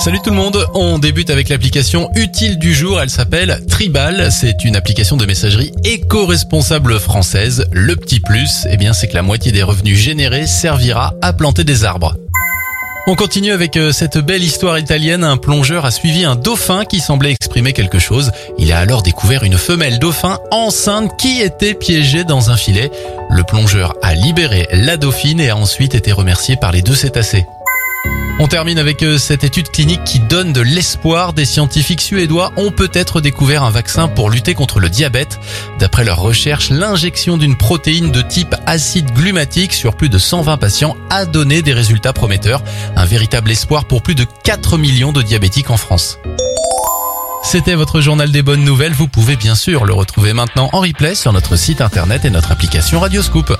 Salut tout le monde, on débute avec l'application utile du jour, elle s'appelle Tribal, c'est une application de messagerie éco-responsable française. Le petit plus, eh bien c'est que la moitié des revenus générés servira à planter des arbres. On continue avec euh, cette belle histoire italienne. Un plongeur a suivi un dauphin qui semblait exprimer quelque chose. Il a alors découvert une femelle dauphin enceinte qui était piégée dans un filet. Le plongeur a libéré la dauphine et a ensuite été remercié par les deux cétacés. On termine avec euh, cette étude clinique qui donne de l'espoir. Des scientifiques suédois ont peut-être découvert un vaccin pour lutter contre le diabète. D'après leurs recherches, l'injection d'une protéine de type acide glumatique sur plus de 120 patients a donné des résultats prometteurs. Un véritable espoir pour plus de 4 millions de diabétiques en France. C'était votre journal des bonnes nouvelles. Vous pouvez bien sûr le retrouver maintenant en replay sur notre site internet et notre application Radioscoop.